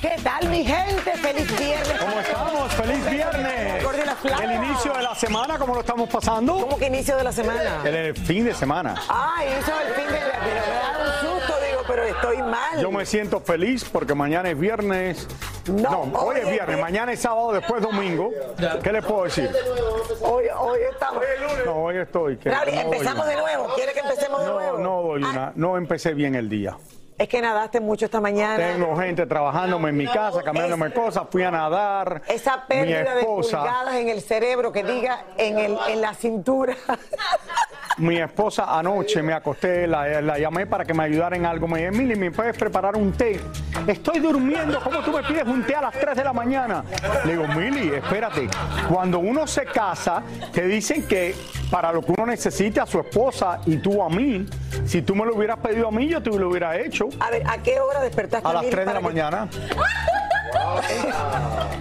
¿Qué tal mi gente? Feliz viernes. ¿Cómo estamos? ¡Feliz viernes! El inicio de la semana, ¿cómo lo estamos pasando? ¿Cómo que inicio de la semana? El fin de semana. Ay, eso es el fin de la... Pero me da un susto, digo, pero estoy mal. Yo me siento feliz porque mañana es viernes. No, No, hoy es viernes, mañana es sábado, después domingo. ¿Qué le puedo decir? Hoy, hoy estamos... No, hoy estoy. que no empezamos de nuevo. ¿Quiere que empecemos de No, nuevo? no doy Ah, una. No empecé bien el día. Es que nadaste mucho esta mañana. Tengo gente trabajándome en mi casa, cambiándome cosas, fui a nadar. Esa mi pérdida de esposa, pulgadas en el cerebro que diga en, el, en la cintura. mi esposa anoche me acosté, la, la llamé para que me ayudara en algo. Me dijo, Emily, ¿me puedes preparar un té? Estoy durmiendo, ¿cómo tú me pides un té a las 3 de la mañana? Le digo, Mili, espérate. Cuando uno se casa, te dicen que para lo que uno necesite a su esposa y tú a mí, si tú me lo hubieras pedido a mí, yo te lo hubiera hecho. A ver, ¿a qué hora despertaste? A las Mili, 3 de la que- mañana.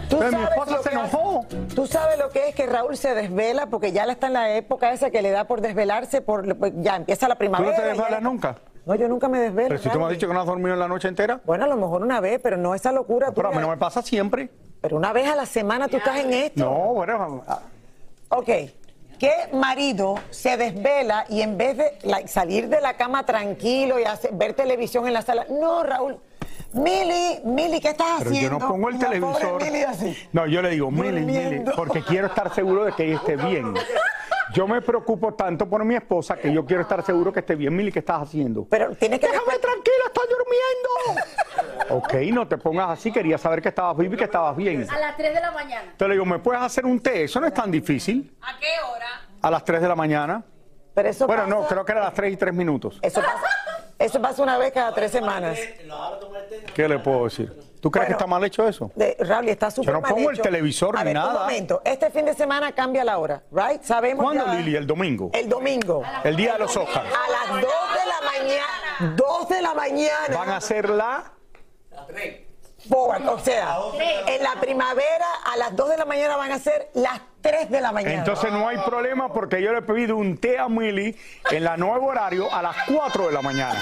¿Tú Pero mi esposa se enojó. ¿Tú sabes lo que es que Raúl se desvela? Porque ya está en la época esa que le da por desvelarse, por pues, ya empieza la ¿Tú primavera. no te ya- desvelas nunca? No, yo nunca me desvelo. Pero si tú me has dicho que no has dormido en la noche entera. Bueno, a lo mejor una vez, pero no esa locura. Pero a mí no me pasa siempre. Pero una vez a la semana tú estás en esto. No, bueno, ah, Ok. ¿Qué marido se desvela y en vez de like, salir de la cama tranquilo y hacer- ver televisión en la sala? No, Raúl. Mili, Mili, ¿qué estás pero haciendo? yo no pongo el La televisor. Mili así. No, yo le digo, Mili, Mili, porque quiero estar seguro de que ella esté bien. Yo me preocupo tanto por mi esposa que yo quiero estar seguro que esté bien. Mili, ¿qué estás haciendo? Pero tienes que Déjame tranquila, estoy durmiendo. Ok, no te pongas así. Quería saber que estabas viva y que estabas bien. A las 3 de la mañana. Te le digo, ¿me puedes hacer un té? Eso no es tan difícil. ¿A qué hora? A las 3 de la mañana. Pero eso Bueno, no, creo que era a las 3 y 3 minutos. Eso pasa, eso pasa una vez cada tres semanas. ¿Qué le puedo decir? ¿Tú crees que está mal hecho eso? De, Raúl, está súper Yo no mal pongo el televisor A ni ver, Un nada. momento, este fin de semana cambia la hora, ¿right? Sabemos ¿Cuándo, ya- Lili? ¿El domingo? El domingo. El día de los Oscars. A las 2 de la mañana. 2 de la mañana. Van a hacer la... O sea, en la primavera a las 2 de la mañana van a ser las 3 de la mañana. Entonces no hay problema porque yo le he pedido un té a Milly en la nuevo horario a las 4 de la mañana.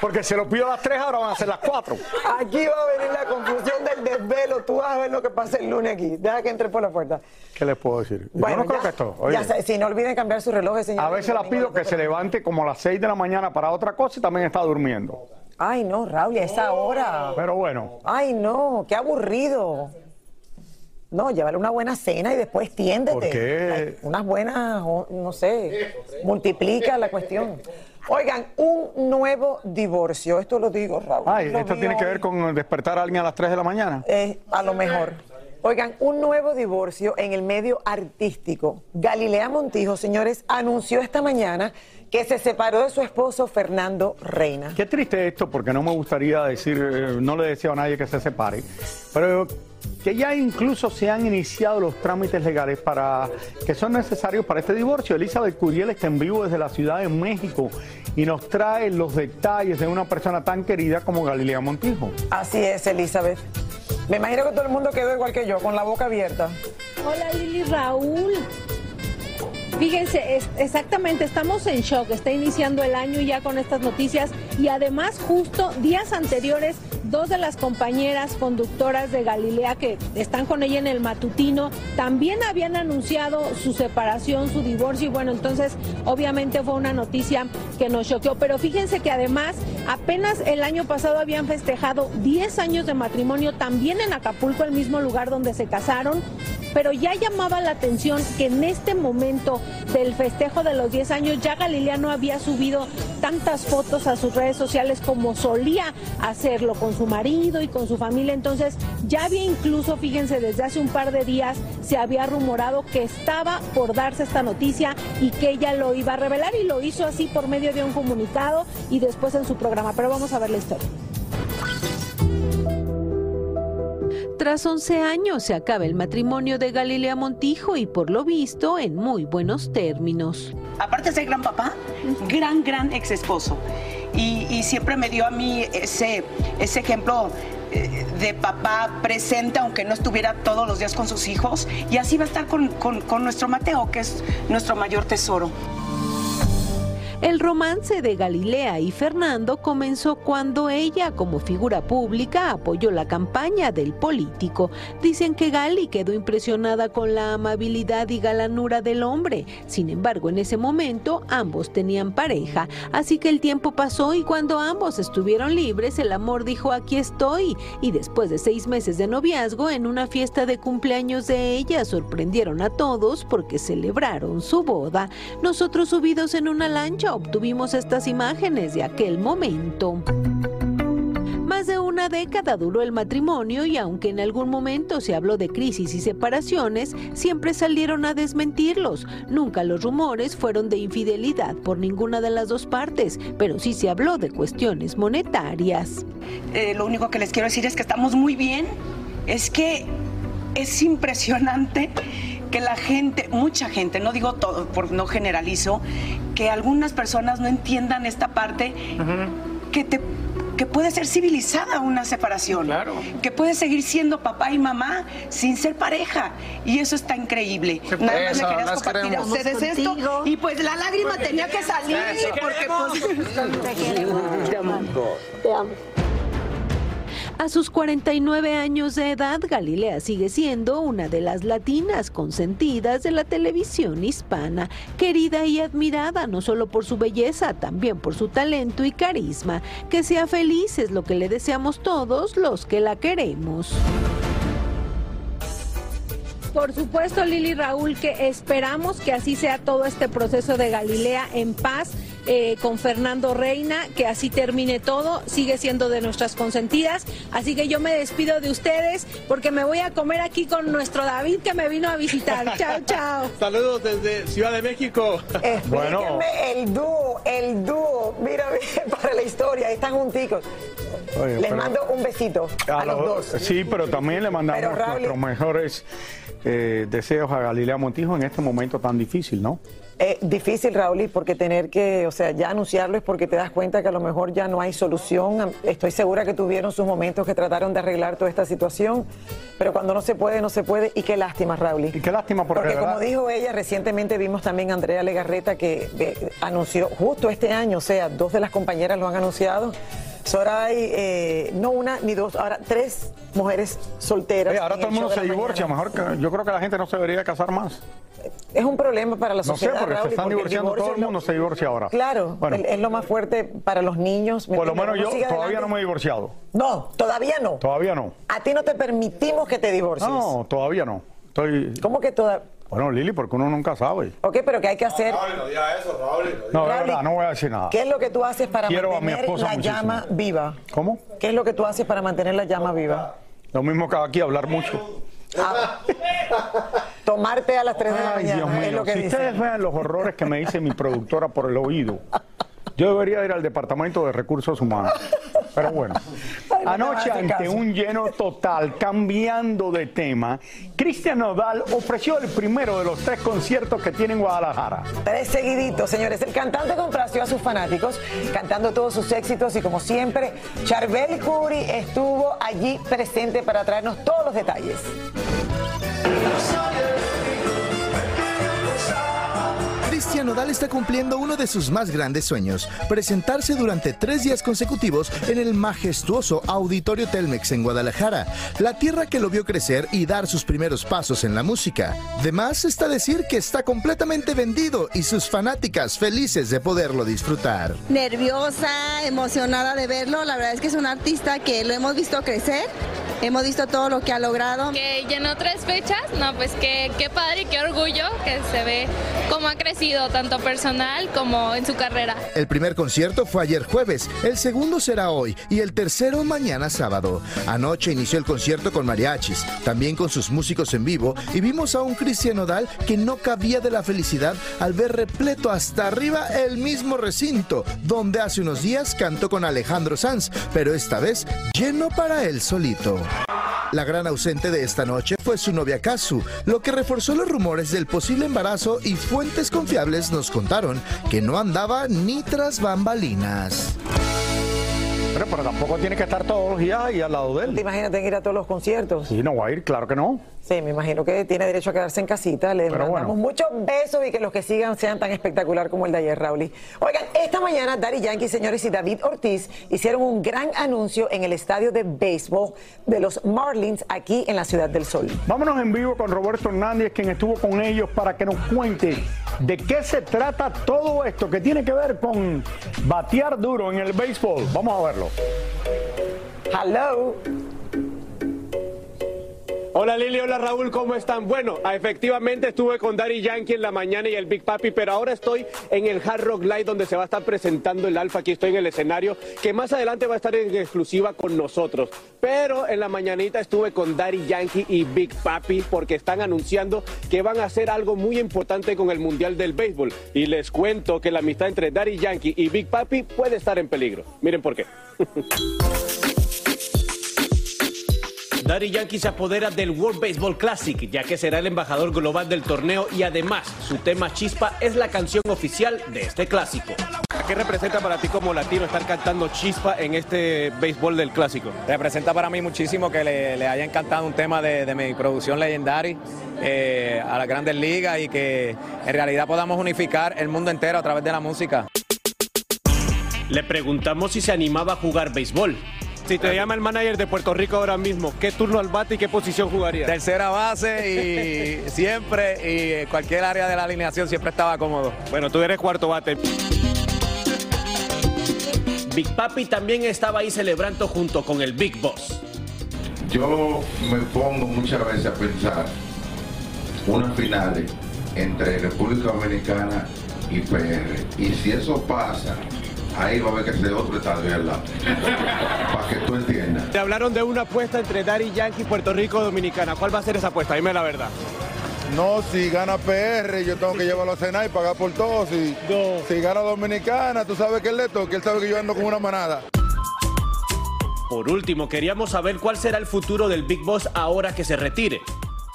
Porque se lo pido a las 3, ahora van a ser las 4. Aquí va a venir la confusión del desvelo. Tú vas a ver lo que pasa el lunes aquí. Deja que entre por la puerta. ¿Qué les puedo decir? yo no creo que esto. oye, ya sé, si no olviden cambiar sus relojes, señor. a veces la pido que se levante como a las 6 de la mañana para otra cosa y también está durmiendo. Ay, no, Raúl, a esa hora. Pero bueno, Ay, no, qué aburrido. No, llévale una buena cena y después tiéndete. ¿Por qué? Ay, unas buenas, no sé, multiplica la cuestión. Oigan, un nuevo divorcio, esto lo digo, Raúl. ay, lo esto tiene que ver con despertar a alguien a las 3 de la mañana. Eh, a lo mejor. Oigan, un nuevo divorcio en el medio artístico. Galilea Montijo, señores, anunció esta mañana que se separó de su esposo Fernando Reina. Qué triste esto, porque no me gustaría decir, eh, no le deseo a nadie que se separe, pero que ya incluso se han iniciado los trámites legales para que son necesarios para este divorcio. Elizabeth Curiel está en vivo desde la Ciudad de México y nos trae los detalles de una persona tan querida como Galilea Montijo. Así es, Elizabeth. Me imagino que todo el mundo quedó igual que yo, con la boca abierta. Hola Lili Raúl. Fíjense, es- exactamente, estamos en shock. Está iniciando el año ya con estas noticias y además justo días anteriores, dos de las compañeras conductoras de Galilea que están con ella en el matutino también habían anunciado su separación, su divorcio y bueno, entonces obviamente fue una noticia que nos choqueó. Pero fíjense que además apenas el año pasado habían festejado 10 años de matrimonio también en Acapulco, el mismo lugar donde se casaron pero ya llamaba la atención que en este momento del festejo de los 10 años ya Galilea no había subido tantas fotos a sus redes sociales como solía hacerlo con su marido y con su familia. Entonces ya había incluso, fíjense, desde hace un par de días se había rumorado que estaba por darse esta noticia y que ella lo iba a revelar y lo hizo así por medio de un comunicado y después en su programa. Pero vamos a ver la historia. Tras 11 años se acaba el matrimonio de Galilea Montijo y por lo visto en muy buenos términos. aparte de gran papá, gran, gran ex esposo. Y, siempre me dio a mí ese, ese ejemplo eh, de papá presente, aunque no estuviera todos los días con sus hijos. Y así va a estar con- con nuestro Mateo, que es nuestro mayor tesoro. El romance de Galilea y Fernando comenzó cuando ella, como figura pública, apoyó la campaña del político. Dicen que Gali quedó impresionada con la amabilidad y galanura del hombre. Sin embargo, en ese momento ambos tenían pareja, así que el tiempo pasó y cuando ambos estuvieron libres, el amor dijo aquí estoy. Y después de seis meses de noviazgo, en una fiesta de cumpleaños de ella, sorprendieron a todos porque celebraron su boda. Nosotros subidos en una lancha obtuvimos estas imágenes de aquel momento. Más de una década duró el matrimonio y aunque en algún momento se habló de crisis y separaciones, siempre salieron a desmentirlos. Nunca los rumores fueron de infidelidad por ninguna de las dos partes, pero sí se habló de cuestiones monetarias. Eh, lo único que les quiero decir es que estamos muy bien. Es que es impresionante que la gente, mucha gente, no digo todo, por no generalizo, que algunas personas no entiendan esta parte que te que puede ser civilizada una separación, que puede seguir siendo papá y mamá sin ser pareja. Y eso está increíble. Nada más Eso, me querías las compartir a ustedes esto. Y pues la lágrima tenía que salir porque pues Te amo. Te amo. A sus 49 años de edad, Galilea sigue siendo una de las latinas consentidas de la televisión hispana, querida y admirada no solo por su belleza, también por su talento y carisma. Que sea feliz es lo que le deseamos todos los que la queremos. Por supuesto, Lili Raúl, que esperamos que así sea todo este proceso de Galilea en paz eh, con Fernando Reina, que así termine todo, sigue siendo de nuestras consentidas. Así que yo me despido de ustedes porque me voy a comer aquí con nuestro David que me vino a visitar. chao, chao. Saludos desde Ciudad de México. Explíquenme el dúo, el dúo. Mira, para la historia, están junticos. Oye, Les pero- mando un besito a, los dos. Sí, pero también le mandamos Pero, Raúl- nuestros mejores eh, deseos a Galilea Montijo en este momento tan difícil, ¿no? Eh, difícil, Raúl, porque tener que, o sea, ya anunciarlo es porque te das cuenta que a lo mejor ya no hay solución. Estoy segura que tuvieron sus momentos que trataron de arreglar toda esta situación, pero cuando no se puede, no se puede. Y qué lástima, Raúl. Y qué lástima porque, Porque como dijo ella, recientemente vimos también a Andrea Legarreta que eh, anunció justo este año, o sea, dos de las compañeras lo han anunciado. Soray, eh, no una ni dos, ahora tres mujeres solteras. Oye, ahora todo el mundo se divorcia, mañana. mejor que yo creo que la gente no se debería casar más. Es un problema para la No sé, sociedad. porque se Raúl, están porque divorciando, todo el lo- mundo se divorcia ahora. Claro, Bueno. es lo más fuerte para los niños. ¿me Por lo menos yo todavía adelante. no me he divorciado. No, todavía no. Todavía no. A ti no te permitimos que te divorcies. No, todavía no. Estoy... ¿Cómo que todavía? Bueno, Lili, porque uno nunca sabe. Ok, pero ¿qué hay que hacer? No, de Raúl, verdad, no voy a decir nada. ¿Qué es lo que tú haces para Quiero mantener la muchísimo. llama viva? ¿Cómo? ¿Qué es lo que tú haces para mantener la llama viva? Lo mismo que aquí, hablar mucho. Tomarte a las 3 de la Ay, mañana. Dios es mío. lo que si dice. ustedes vean los horrores que me dice mi productora por el oído, yo debería ir al Departamento de Recursos Humanos. Pero bueno, anoche ante un lleno total, cambiando de tema, Cristian Nodal ofreció el primero de los tres conciertos que tiene en Guadalajara. Tres seguiditos, señores. El cantante complació a sus fanáticos cantando todos sus éxitos y como siempre, Charbel Curry estuvo allí presente para traernos todos los detalles. Cristian Nodal está cumpliendo uno de sus más grandes sueños, presentarse durante tres días consecutivos en el majestuoso Auditorio Telmex en Guadalajara, la tierra que lo vio crecer y dar sus primeros pasos en la música. De más está decir que está completamente vendido y sus fanáticas felices de poderlo disfrutar. nerviosa, emocionada de verlo. La verdad es que es un artista que lo hemos visto crecer, hemos visto todo lo que ha logrado. Que llenó tres fechas, no, pues qué, qué padre y qué orgullo que se ve cómo ha crecido tanto personal como en su carrera. El primer concierto fue ayer jueves, el segundo será hoy y el tercero mañana sábado. Anoche inició el concierto con mariachis, también con sus músicos en vivo y vimos a un Cristian Nodal que no cabía de la felicidad al ver repleto hasta arriba el mismo recinto, donde hace unos días cantó con Alejandro Sanz, pero esta vez lleno para él solito. La gran ausente de esta noche fue su novia Kazu, lo que reforzó los rumores del posible embarazo y fuentes confiables nos contaron que no andaba ni tras bambalinas. Pero, pero tampoco tiene que estar todos los días ahí al lado de ¿Te él. imaginas tener que ir a todos los conciertos? Sí, no va a ir, claro que no. Sí, me imagino que tiene derecho a quedarse en casita. Le Pero mandamos bueno. muchos besos y que los que sigan sean tan espectacular como el de ayer, Raúl. Oigan, esta mañana Daddy Yankee, señores, y David Ortiz hicieron un gran anuncio en el estadio de béisbol de los Marlins aquí en la Ciudad del Sol. Vámonos en vivo con Roberto Hernández, quien estuvo con ellos para que nos cuente de qué se trata todo esto que tiene que ver con batear duro en el béisbol. Vamos a verlo. Hello. Hola Lili, hola Raúl, ¿cómo están? Bueno, efectivamente estuve con Daddy Yankee en la mañana y el Big Papi, pero ahora estoy en el Hard Rock Live donde se va a estar presentando el Alfa. Aquí estoy en el escenario, que más adelante va a estar en exclusiva con nosotros. Pero en la mañanita estuve con Daddy Yankee y Big Papi porque están anunciando que van a hacer algo muy importante con el Mundial del Béisbol. Y les cuento que la amistad entre Daddy Yankee y Big Papi puede estar en peligro. Miren por qué. Daddy Yankee se apodera del World Baseball Classic, ya que será el embajador global del torneo y además su tema Chispa es la canción oficial de este clásico. ¿Qué representa para ti como latino estar cantando Chispa en este béisbol del clásico? Representa para mí muchísimo que le, le haya encantado un tema de, de mi producción Legendary eh, a las grandes ligas y que en realidad podamos unificar el mundo entero a través de la música. Le preguntamos si se animaba a jugar béisbol. Si te llama el manager de Puerto Rico ahora mismo, ¿qué turno al bate y qué posición jugaría? Tercera base y siempre y cualquier área de la alineación siempre estaba cómodo. Bueno, tú eres cuarto bate. Big Papi también estaba ahí celebrando junto con el Big Boss. Yo me pongo muchas veces a pensar unas finales entre República Dominicana y PR. Y si eso pasa, ahí va a haber que hacer otro estadio al lado. Para que tú entiendas. Te hablaron de una apuesta entre Daddy Yankee y Puerto Rico Dominicana. ¿Cuál va a ser esa apuesta? Dime la verdad. No, si gana PR, yo tengo que llevarlo a cenar y pagar por todo. Si, si gana Dominicana, tú sabes que él le toca, él sabe que yo ando con una manada. Por último, queríamos saber cuál será el futuro del Big Boss ahora que se retire.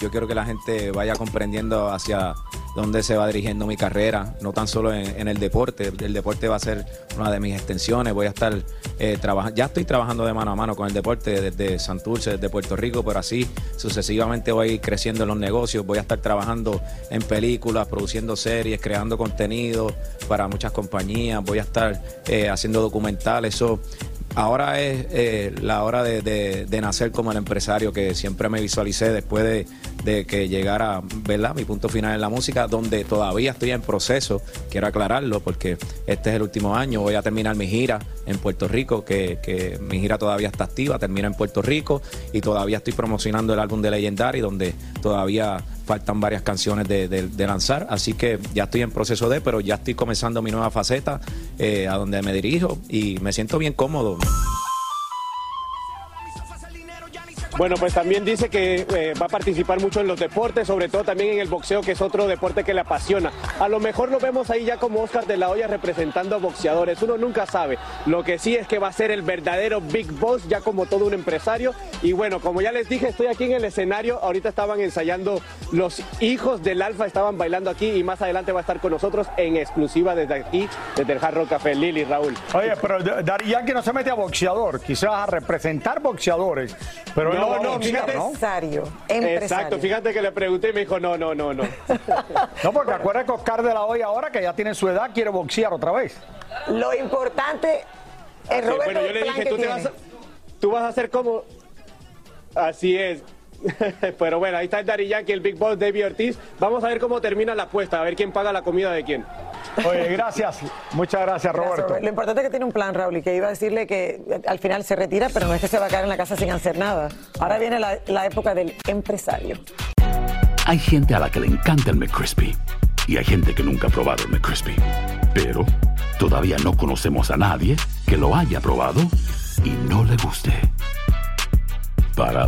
Yo quiero que la gente vaya comprendiendo hacia dónde se va dirigiendo mi carrera, no tan solo en, el deporte. El deporte va a ser una de mis extensiones. Voy a estar eh, trabajando, ya estoy trabajando de mano a mano con el deporte desde Santurce, desde Puerto Rico, pero así sucesivamente voy a ir creciendo en los negocios. Voy a estar trabajando en películas, produciendo series, creando contenido para muchas compañías. Voy a estar eh, haciendo documentales. Ahora es eh, la hora de, de- de nacer como el empresario que siempre me visualicé después de, de que llegara ¿verdad? mi punto final en la música, donde todavía estoy en proceso, quiero aclararlo porque este es el último año, voy a terminar mi gira en Puerto Rico, que, que mi gira todavía está activa, termina en Puerto Rico y todavía estoy promocionando el álbum de Legendary, donde todavía faltan varias canciones de, lanzar, así que ya estoy en proceso de, pero ya estoy comenzando mi nueva faceta eh, a donde me dirijo y me siento bien cómodo. Bueno, pues también dice que eh, va a participar mucho en los deportes, sobre todo también en el boxeo, que es otro deporte que le apasiona. A lo mejor lo vemos ahí ya como Oscar de la Hoya representando a boxeadores. Uno nunca sabe. Lo que sí es que va a ser el verdadero Big Boss, ya como todo un empresario. Y bueno, como ya les dije, estoy aquí en el escenario. Ahorita estaban ensayando los hijos del Alfa, estaban bailando aquí y más adelante va a estar con nosotros en exclusiva desde aquí, desde el Jarro Café. Lili, Raúl. Oye, pero Dari Yankee no se mete a boxeador, quizás a representar boxeadores, pero él No, no, fíjate. ¿no? Empresario. Exacto, fíjate que le pregunté y me dijo, no, no, no, no. No, porque acuérdate que Oscar de la Hoya ahora, que ya tiene su edad, quiere boxear otra vez. Lo importante es Sí, Roberto bueno, yo le dije, tú, te vas a, tú vas a hacer como... Así es. Pero bueno, ahí está el Daddy Yankee, el Big Boss, David Ortiz. Vamos a ver cómo termina la apuesta, a ver quién paga la comida de quién. Oye, gracias. Muchas gracias, Roberto. Lo importante es que tiene un plan, Raúl, y que iba a decirle que eh, al final se retira, pero no es que se va a quedar en la casa sin hacer nada. Ahora viene la, la época del empresario. Hay gente a la que le encanta el McCrispy y hay gente que nunca ha probado el McCrispy. Pero todavía no conocemos a nadie que lo haya probado y no le guste. Para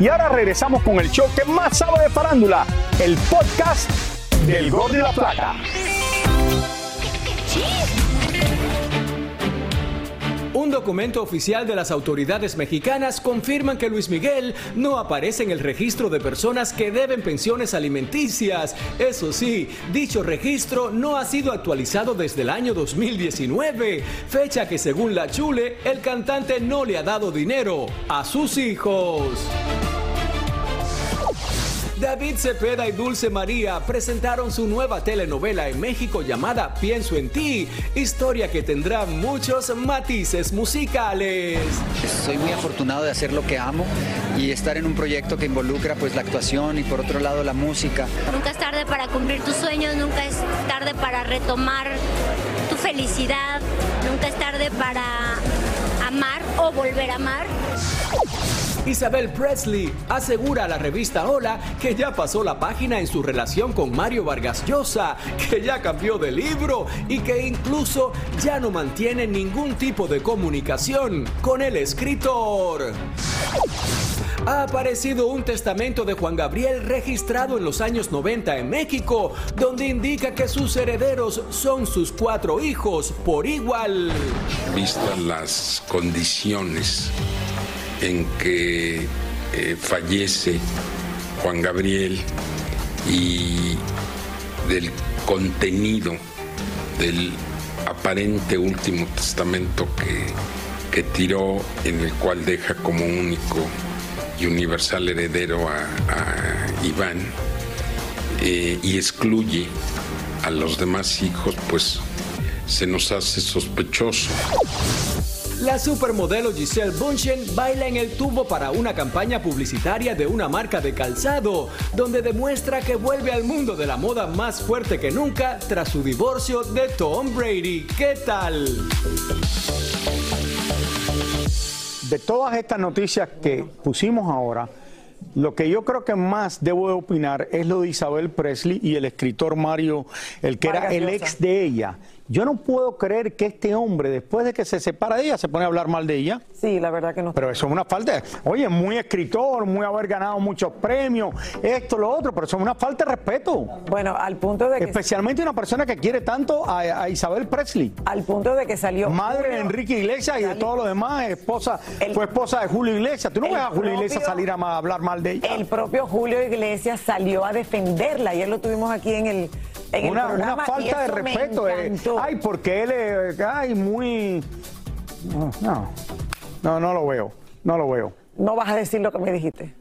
Y ahora regresamos con el show que más sabe de farándula, el podcast del Gol de la Plata. Un documento oficial de las autoridades mexicanas confirma que Luis Miguel no aparece en el registro de personas que deben pensiones alimenticias. Eso sí, dicho registro no ha sido actualizado desde el año 2019, fecha que según la Chule, el cantante no le ha dado dinero a sus hijos. David Cepeda y Dulce María presentaron su nueva telenovela en México llamada Pienso en ti, historia que tendrá muchos matices musicales. Soy muy afortunado de hacer lo que amo y estar en un proyecto que involucra pues la actuación y por otro lado la música. Nunca es tarde para cumplir tus sueños, nunca es tarde para retomar tu felicidad, nunca es tarde para amar o volver a amar. Isabel Presley asegura a la revista Hola que ya pasó la página en su relación con Mario Vargas Llosa, que ya cambió de libro y que incluso ya no mantiene ningún tipo de comunicación con el escritor. Ha aparecido un testamento de Juan Gabriel registrado en los años 90 en México, donde indica que sus herederos son sus cuatro hijos por igual. vistas las condiciones en que eh, fallece Juan Gabriel y del contenido del aparente último testamento que, que tiró, en el cual deja como único y universal heredero a, Iván eh, y excluye a los demás hijos, pues se nos hace sospechoso. La supermodelo Giselle Bunchen baila en el tubo para una campaña publicitaria de una marca de calzado, donde demuestra que vuelve al mundo de la moda más fuerte que nunca tras su divorcio de Tom Brady. ¿Qué tal? De todas estas noticias que pusimos ahora, lo que yo creo que más debo de opinar es lo de Isabel Presley y el escritor Mario, el que era el Llosa. ex de ella, Yo no puedo creer que este hombre, después de que se separa de ella, se pone a hablar mal de ella. Sí, la verdad que no. Pero eso es una falta. Oye, muy escritor, muy haber ganado muchos premios, esto, lo otro, pero eso es una falta de respeto. Bueno, al punto de que. Especialmente una persona que quiere tanto a, a Isabel Presley. Al punto de que salió. Madre de Enrique Iglesias y de todos los demás, esposa, fue esposa de Julio Iglesias. Tú no ves a Julio Iglesias salir a ma- hablar mal de ella. El propio Julio Iglesias salió a defenderla. Ayer lo tuvimos aquí en el, en una, el programa. una y falta de eso respeto. eh. Ay, porque él es ay, muy. No, no, no, no lo veo. No lo veo. No vas a decir lo que me dijiste.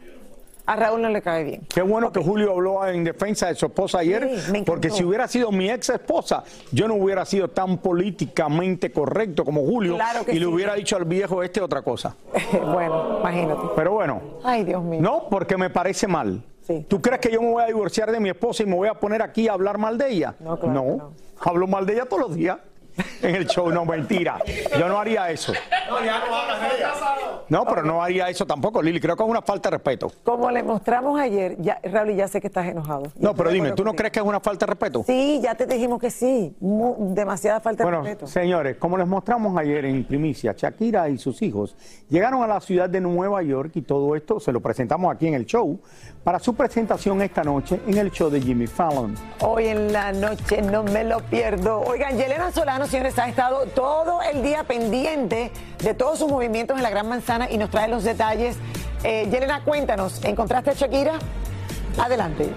A Raúl no le cae bien. Qué bueno que Julio habló en defensa de su esposa ayer, Sí, porque si hubiera sido mi ex esposa, yo no hubiera sido tan políticamente correcto como Julio Claro y le hubiera dicho al viejo este otra cosa. bueno, imagínate. Pero bueno, Ay, Dios mío. no, porque me parece mal. ¿Tú crees que yo me voy a divorciar de mi esposa y me voy a poner aquí a hablar mal de ella? No, claro hablo mal de ella todos los días en el show. No, mentira. Yo no haría eso. No, ya no hablas de ella. No, pero no haría eso tampoco, Lili. Creo que es una falta de respeto. Como le mostramos ayer, ya, Raúl, ya sé que estás enojado. No, pero dime, ¿tú no crees que es una falta de respeto? Sí, ya te dijimos que sí. Demasiada falta Bueno, de respeto. señores, como les mostramos ayer en primicia, Shakira y sus hijos llegaron a la ciudad de Nueva York y todo esto se lo presentamos aquí en el show para su presentación esta noche en el show de Jimmy Fallon. Hoy en la noche no me lo pierdo. Oigan, Yelena Solano, señores, ha estado todo el día pendiente de todos sus movimientos en la Gran Manzana y nos trae los detalles. Eh, Yelena, cuéntanos, ¿encontraste a Shakira? Adelante.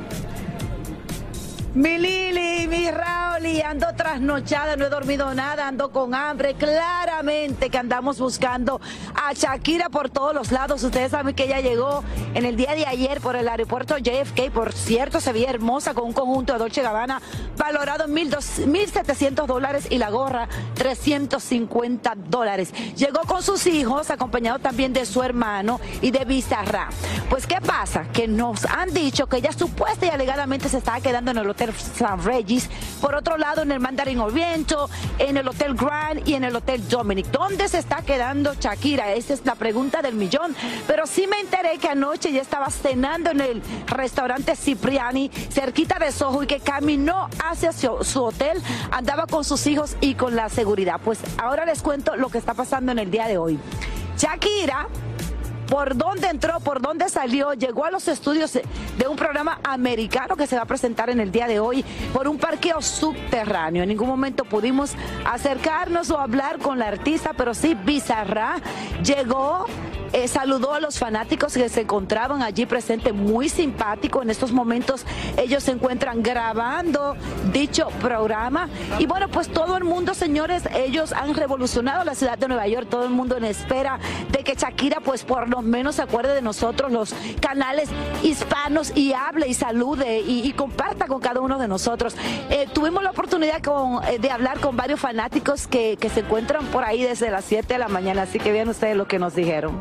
Mi Lili, mi Raúl, y ando trasnochada, no he dormido nada, ando con hambre. Claramente que andamos buscando a Shakira por todos los lados. Ustedes saben que ella llegó en el día de ayer por el aeropuerto JFK. Por cierto, se veía hermosa con un conjunto de Dolce Gabbana valorado en 1.700 dólares y la gorra 350 dólares. Llegó con sus hijos, acompañado también de su hermano y de Bizarra. Pues, ¿qué pasa? Que nos han dicho que ella supuesta y alegadamente se estaba quedando en el Hotel San Regis. Por otro lado, en el Mandarin Oriento, en el Hotel Grand y en el Hotel Dominic. ¿Dónde se está quedando Shakira? Esa es la pregunta del millón. Pero sí me enteré que anoche ya estaba cenando en el restaurante Cipriani, cerquita de Soho, y que caminó hacia su, su hotel, andaba con sus hijos y con la seguridad. Pues ahora les cuento lo que está pasando en el día de hoy. Shakira por dónde entró, por dónde salió, llegó a los estudios de un programa americano que se va a presentar en el día de hoy por un parqueo subterráneo. En ningún momento pudimos acercarnos o hablar con la artista, pero sí Bizarra llegó. eh, saludó a los fanáticos que se encontraban allí presentes, muy simpático. En estos momentos ellos se encuentran grabando dicho programa. Y bueno, pues todo el mundo, señores, ellos han revolucionado la ciudad de Nueva York, todo el mundo en espera de que Shakira pues por lo menos se acuerde de nosotros, los canales hispanos, y hable y salude y, y comparta con cada uno de nosotros. Eh, tuvimos la oportunidad con- eh, de hablar con varios fanáticos que, que se encuentran por ahí desde las 7 de la mañana, así que vean ustedes lo que nos dijeron.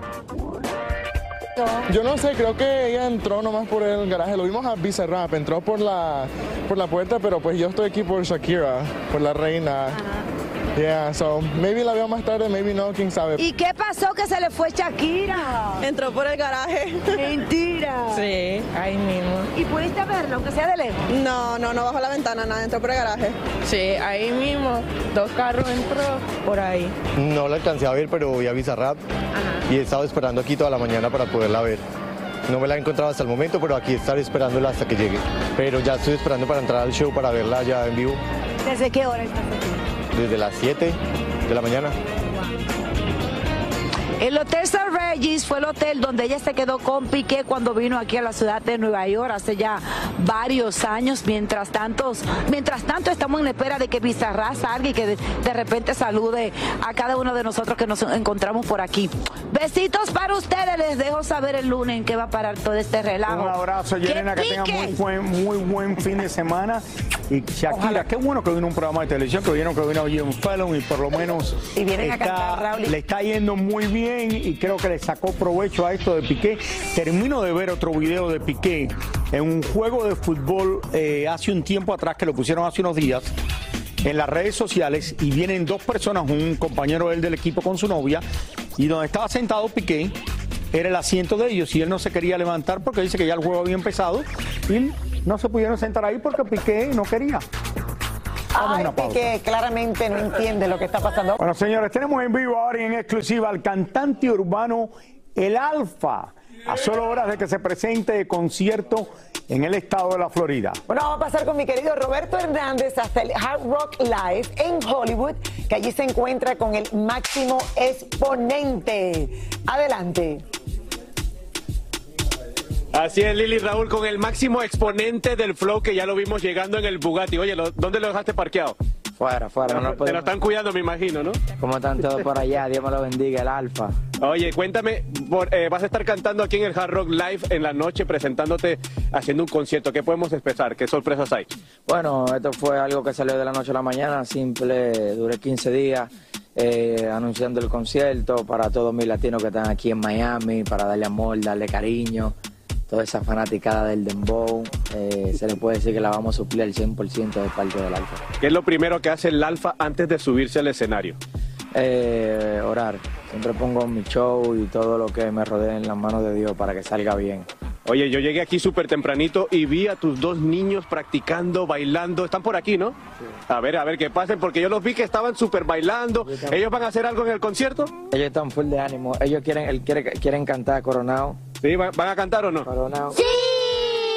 Yo no sé, creo que ella entró nomás por el garaje. Lo vimos a Bizarrap, entró por la, por la puerta, pero pues yo estoy aquí por Shakira, por la reina. Yeah, so maybe la veo más tarde, maybe no, quién sabe. ¿Y qué pasó que se le fue Shakira? Entró por el garaje. Mentira. Sí, ahí mismo. ¿Y pudiste verlo, aunque sea de lejos? No, no, no bajó la ventana, nada, entró por el garaje. Sí, ahí mismo, dos carros entró por ahí. No la alcancé a ver, pero voy a Bizarrap y he estado esperando aquí toda la mañana para poderla ver. No me la he encontrado hasta el momento, pero aquí estaré esperándola hasta que llegue. Pero ya estoy esperando para entrar al show para verla ya en vivo ¿Desde qué hora estás aquí? Desde las 7 de la mañana. El Hotel Regis fue el hotel donde ella se quedó con Piqué cuando vino aquí a la ciudad de Nueva York hace ya varios años. Mientras tanto, mientras tanto estamos en espera de que Bizarra salga y que de, de repente salude a cada uno de nosotros que nos encontramos por aquí. Besitos para ustedes. Les dejo saber el lunes en qué va a parar todo este relajo. Un abrazo, Yelena, que tenga pique! muy buen, muy buen fin de semana. Y Shakira, qué bueno que vino un programa de televisión, que vieron que vino Jim Fallon y por lo menos Y vienen a cantar, Raúl. le está yendo muy bien y creo que le sacó provecho a esto de Piqué. Termino de ver otro video de Piqué en un juego de fútbol eh, hace un tiempo atrás, que lo pusieron hace unos días en las redes sociales y vienen dos personas, un compañero él del equipo con su novia, y donde estaba sentado Piqué era el asiento de ellos y él no se quería levantar porque dice que ya el juego había empezado y no se pudieron sentar ahí porque Piqué no quería. Vamos una pausa. que claramente no entiende lo que está pasando. Bueno, señores, tenemos en vivo ahora y en exclusiva al cantante urbano El Alfa, a solo horas de que se presente de concierto en el estado de la Florida. Bueno, vamos a pasar con mi querido Roberto Hernández hasta el Hard Rock Live en Hollywood, que allí se encuentra con el máximo exponente. Adelante. Así es, Lili Raúl, con el máximo exponente del flow que ya lo vimos llegando en el Bugatti. Oye, ¿lo- ¿dónde lo dejaste parqueado? Fuera, fuera, no Te lo están cuidando, me imagino, ¿no? ¿Cómo están todos por allá? Dios me lo bendiga, el alfa. Oye, cuéntame, por- eh, vas a estar cantando aquí en el Hard Rock Live en la noche, presentándote, haciendo un concierto. ¿Qué podemos empezar? ¿Qué sorpresas hay? Bueno, esto fue algo que salió de la noche a la mañana, simple, duré 15 días eh, anunciando el concierto para todos mis latinos que están aquí en Miami, para darle amor, darle cariño, toda esa fanaticada del dembow, eh, se le puede decir que la vamos a suplir al 100% de parte del alfa. ¿Qué es lo primero que hace el Alfa antes de subirse al escenario? Eh, orar, siempre pongo mi show y todo lo que me rodea en las manos de Dios para que salga bien. Oye, yo llegué aquí súper tempranito y vi a tus dos niños practicando, bailando. Están por aquí, ¿no? A ver, a ver qué pasen, porque yo los vi que estaban súper bailando. ¿Ellos van a hacer algo en el concierto? Ellos están full de ánimo. Ellos quieren, él quiere, quieren cantar Coronado. ¿Sí? ¿Van, a cantar o no? Coronado.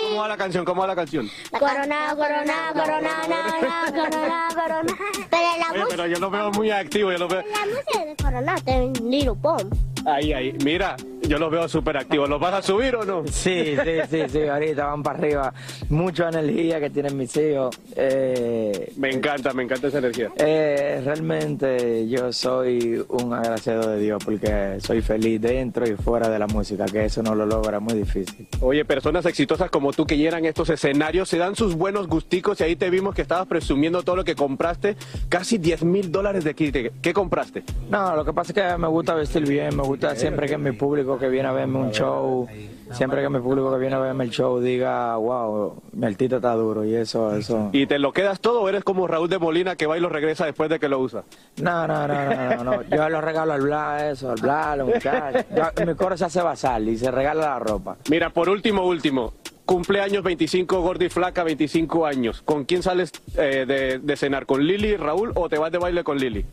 ¿Cómo va la canción? ¿Cómo va la canción? Coronado, coronado, coronado, coronado, coronado, coronado. Pero la Oye, pero yo lo veo muy activo, yo lo veo... la música de coronado en Little Bomb. Ahí, ahí. Mira, yo los veo súper activos. ¿Los vas a subir o no? Sí, sí, sí, sí, ahorita van para arriba. Mucha energía que tienen mis hijos. Eh, Me encanta, me encanta esa energía. eh, realmente yo soy un agradecido de Dios porque soy feliz dentro y fuera de la música, que eso no lo logra muy difícil. Oye, personas exitosas como tú que llenan estos escenarios se dan sus buenos gusticos y ahí te vimos que estabas presumiendo todo lo que compraste, casi 10 mil dólares de kit. ¿Qué compraste? No, lo que pasa es que me gusta vestir bien, me gusta siempre que mi público que viene a verme un show, siempre que mi público que viene a verme el show diga, wow, mi altito está duro y eso, eso. ¿Y te lo quedas todo o eres como Raúl de Molina que va y lo regresa después de que lo usa? No, no, no, no, no, no. Yo lo regalo al bla, eso, al bla, los muchachos. Yo- mi coro se hace basal y se regala la ropa. Mira, por último, último. Cumpleaños 25, gorda y flaca, 25 años. ¿Con quién sales eh, de, de cenar? ¿Con Lili, Raúl o te vas de baile con Lili?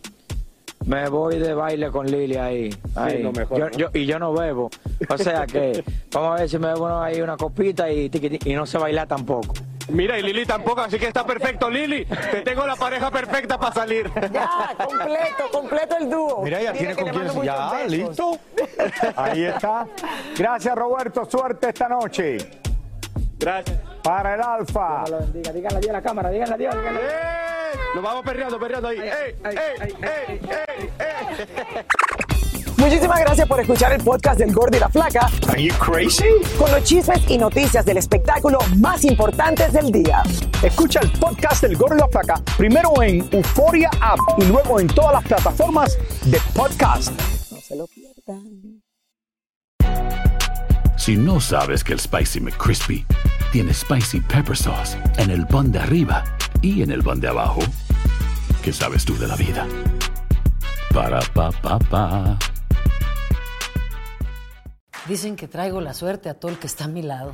Me voy de baile con Lili ahí. ahí. lo mejor, Yo- ¿no? yo- y yo no bebo. O sea que vamos a ver si me bebo uno ahí una copita y, y no sé bailar tampoco. Mira, y Lili tampoco, así que está perfecto, Lili. Te tengo la pareja perfecta para salir. Ya, completo, completo el dúo. Mira, ya Dile tiene con quién. Ya, besos. listo. Ahí está. Gracias, Roberto. Suerte esta noche. Gracias. Para el Alfa. Diga, díganle adiós a la cámara, díganle adiós. díganle. Nos vamos perreando, perreando ahí. ¡Ey, ey, ey, ey! Muchísimas gracias por escuchar el podcast del Gordo y la Flaca. Are you crazy? Con los chismes y noticias del espectáculo más importantes del día. Escucha el podcast del Gordo y la Flaca primero en Euforia App y luego en todas las plataformas de podcast. No se lo pierdan. Si no sabes que el Spicy McCrispy tiene Spicy Pepper Sauce en el pan de arriba y en el pan de abajo, ¿qué sabes tú de la vida? Para, pa, pa, pa. Dicen que traigo la suerte a todo el que está a mi lado.